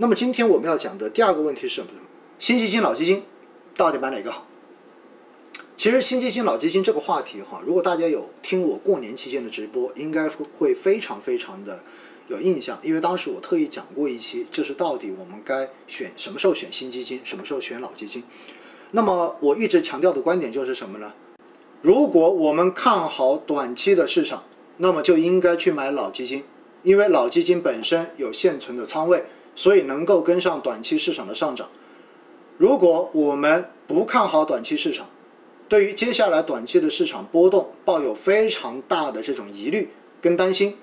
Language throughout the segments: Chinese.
那么今天我们要讲的第二个问题是什么？新基金、老基金到底买哪个好？其实新基金、老基金这个话题哈，如果大家有听我过年期间的直播，应该会非常非常的有印象，因为当时我特意讲过一期，就是到底我们该选什么时候选新基金，什么时候选老基金。那么我一直强调的观点就是什么呢？如果我们看好短期的市场，那么就应该去买老基金，因为老基金本身有现存的仓位。所以能够跟上短期市场的上涨。如果我们不看好短期市场，对于接下来短期的市场波动抱有非常大的这种疑虑跟担心，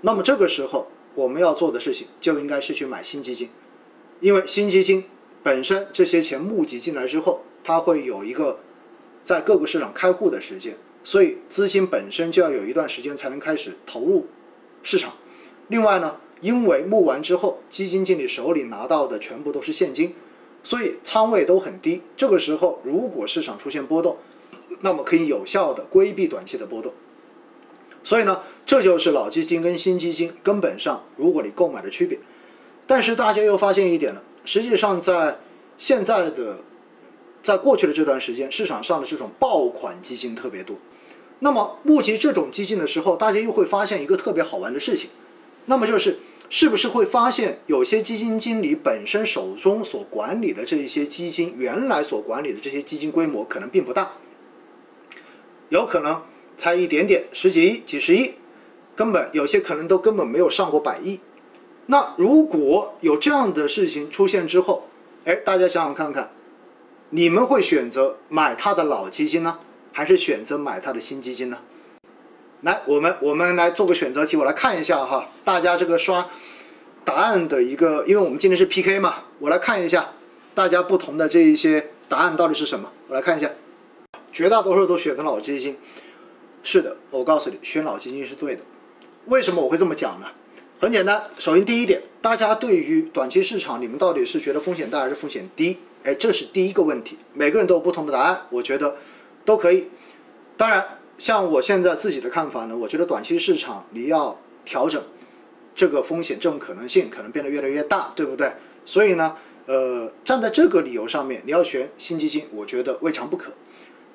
那么这个时候我们要做的事情就应该是去买新基金，因为新基金本身这些钱募集进来之后，它会有一个在各个市场开户的时间，所以资金本身就要有一段时间才能开始投入市场。另外呢。因为募完之后，基金经理手里拿到的全部都是现金，所以仓位都很低。这个时候，如果市场出现波动，那么可以有效的规避短期的波动。所以呢，这就是老基金跟新基金根本上，如果你购买的区别。但是大家又发现一点了，实际上在现在的，在过去的这段时间，市场上的这种爆款基金特别多。那么募集这种基金的时候，大家又会发现一个特别好玩的事情，那么就是。是不是会发现有些基金经理本身手中所管理的这一些基金，原来所管理的这些基金规模可能并不大，有可能才一点点，十几亿、几十亿，根本有些可能都根本没有上过百亿。那如果有这样的事情出现之后，哎，大家想想看看，你们会选择买他的老基金呢，还是选择买他的新基金呢？来，我们我们来做个选择题，我来看一下哈，大家这个刷答案的一个，因为我们今天是 PK 嘛，我来看一下大家不同的这一些答案到底是什么。我来看一下，绝大多数都选的老基金。是的，我告诉你，选老基金是对的。为什么我会这么讲呢？很简单，首先第一点，大家对于短期市场，你们到底是觉得风险大还是风险低？哎，这是第一个问题。每个人都有不同的答案，我觉得都可以。当然。像我现在自己的看法呢，我觉得短期市场你要调整，这个风险这种可能性可能变得越来越大，对不对？所以呢，呃，站在这个理由上面，你要选新基金，我觉得未尝不可。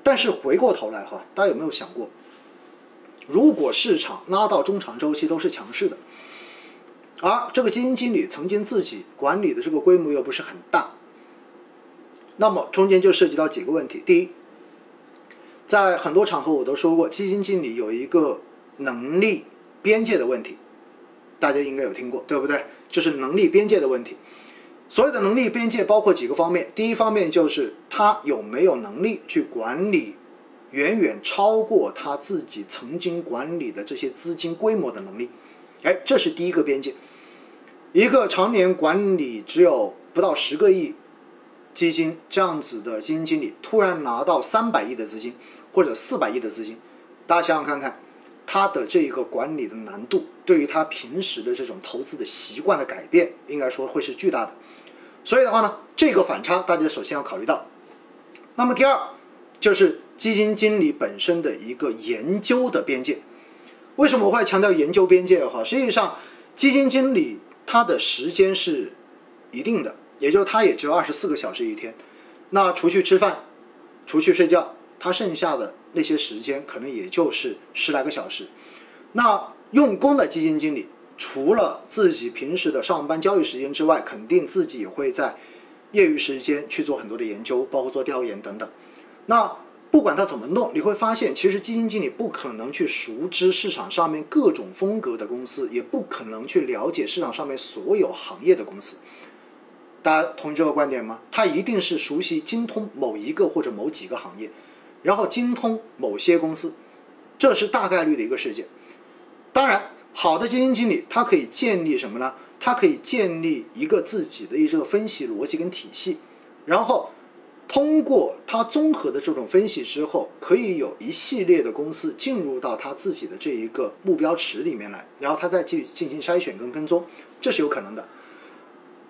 但是回过头来哈，大家有没有想过，如果市场拉到中长周期都是强势的，而这个基金经理曾经自己管理的这个规模又不是很大，那么中间就涉及到几个问题，第一。在很多场合我都说过，基金经理有一个能力边界的问题，大家应该有听过，对不对？就是能力边界的问题。所有的能力边界包括几个方面，第一方面就是他有没有能力去管理远远超过他自己曾经管理的这些资金规模的能力。哎，这是第一个边界。一个常年管理只有不到十个亿基金这样子的基金经理，突然拿到三百亿的资金。或者四百亿的资金，大家想想看看，他的这一个管理的难度，对于他平时的这种投资的习惯的改变，应该说会是巨大的。所以的话呢，这个反差大家首先要考虑到。那么第二，就是基金经理本身的一个研究的边界。为什么我会强调研究边界？哈，实际上基金经理他的时间是一定的，也就是他也只有二十四个小时一天。那除去吃饭，除去睡觉。他剩下的那些时间可能也就是十来个小时。那用功的基金经理，除了自己平时的上班交易时间之外，肯定自己也会在业余时间去做很多的研究，包括做调研等等。那不管他怎么弄，你会发现，其实基金经理不可能去熟知市场上面各种风格的公司，也不可能去了解市场上面所有行业的公司。大家同意这个观点吗？他一定是熟悉、精通某一个或者某几个行业。然后精通某些公司，这是大概率的一个事件。当然，好的基金经理他可以建立什么呢？他可以建立一个自己的一个分析逻辑跟体系，然后通过他综合的这种分析之后，可以有一系列的公司进入到他自己的这一个目标池里面来，然后他再去进行筛选跟跟踪，这是有可能的。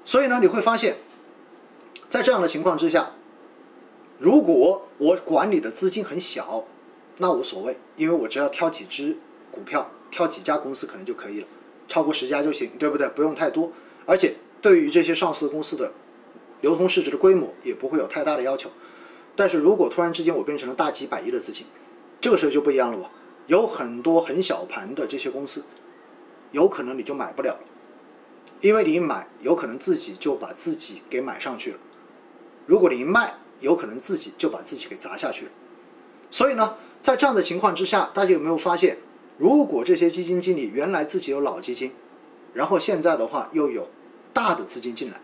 所以呢，你会发现，在这样的情况之下。如果我管理的资金很小，那无所谓，因为我只要挑几只股票，挑几家公司可能就可以了，超过十家就行，对不对？不用太多，而且对于这些上市公司的流通市值的规模也不会有太大的要求。但是如果突然之间我变成了大几百亿的资金，这个时候就不一样了吧？有很多很小盘的这些公司，有可能你就买不了了，因为你一买，有可能自己就把自己给买上去了；如果你一卖，有可能自己就把自己给砸下去了。所以呢，在这样的情况之下，大家有没有发现，如果这些基金经理原来自己有老基金，然后现在的话又有大的资金进来，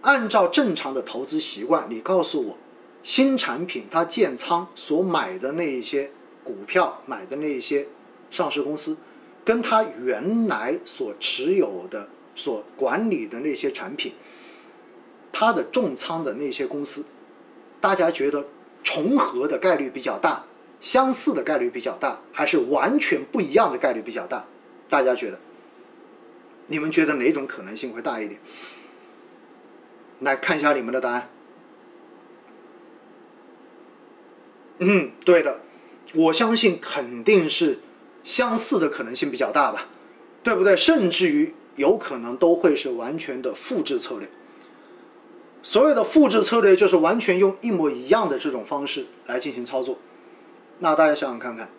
按照正常的投资习惯，你告诉我，新产品它建仓所买的那一些。股票买的那一些上市公司，跟他原来所持有的、所管理的那些产品，它的重仓的那些公司，大家觉得重合的概率比较大，相似的概率比较大，还是完全不一样的概率比较大？大家觉得？你们觉得哪种可能性会大一点？来看一下你们的答案。嗯，对的。我相信肯定是相似的可能性比较大吧，对不对？甚至于有可能都会是完全的复制策略。所谓的复制策略就是完全用一模一样的这种方式来进行操作。那大家想想看看，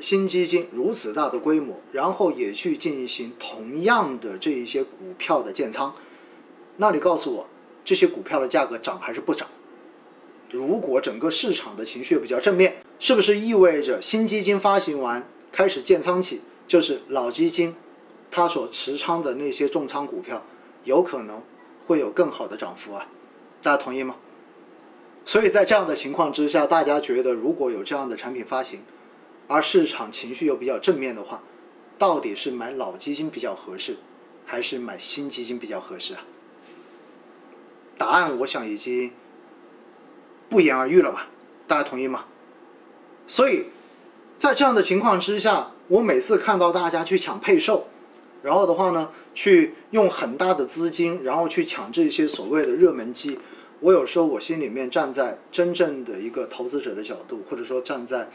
新基金如此大的规模，然后也去进行同样的这一些股票的建仓，那你告诉我，这些股票的价格涨还是不涨？如果整个市场的情绪比较正面，是不是意味着新基金发行完开始建仓起，就是老基金他所持仓的那些重仓股票有可能会有更好的涨幅啊？大家同意吗？所以在这样的情况之下，大家觉得如果有这样的产品发行，而市场情绪又比较正面的话，到底是买老基金比较合适，还是买新基金比较合适啊？答案我想已经。不言而喻了吧？大家同意吗？所以，在这样的情况之下，我每次看到大家去抢配售，然后的话呢，去用很大的资金，然后去抢这些所谓的热门机，我有时候我心里面站在真正的一个投资者的角度，或者说站在，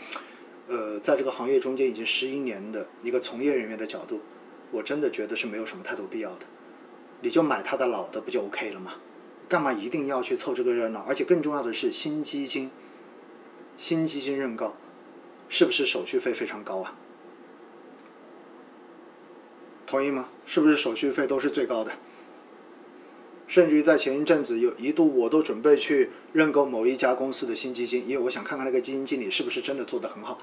呃，在这个行业中间已经十一年的一个从业人员的角度，我真的觉得是没有什么太多必要的，你就买它的老的不就 OK 了吗？干嘛一定要去凑这个热闹？而且更重要的是，新基金、新基金认购，是不是手续费非常高啊？同意吗？是不是手续费都是最高的？甚至于在前一阵子，有一度我都准备去认购某一家公司的新基金，因为我想看看那个基金经理是不是真的做得很好。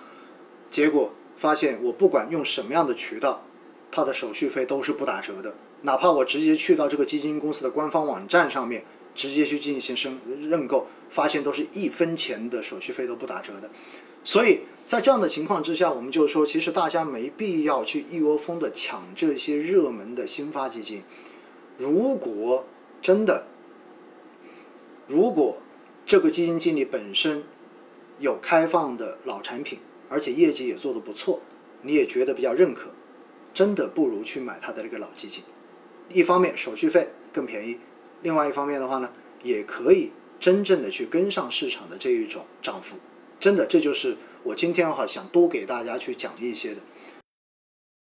结果发现，我不管用什么样的渠道，它的手续费都是不打折的。哪怕我直接去到这个基金公司的官方网站上面，直接去进行申认购，发现都是一分钱的手续费都不打折的。所以在这样的情况之下，我们就说，其实大家没必要去一窝蜂的抢这些热门的新发基金。如果真的，如果这个基金经理本身有开放的老产品，而且业绩也做得不错，你也觉得比较认可，真的不如去买他的那个老基金。一方面手续费更便宜，另外一方面的话呢，也可以真正的去跟上市场的这一种涨幅。真的，这就是我今天哈想多给大家去讲一些的。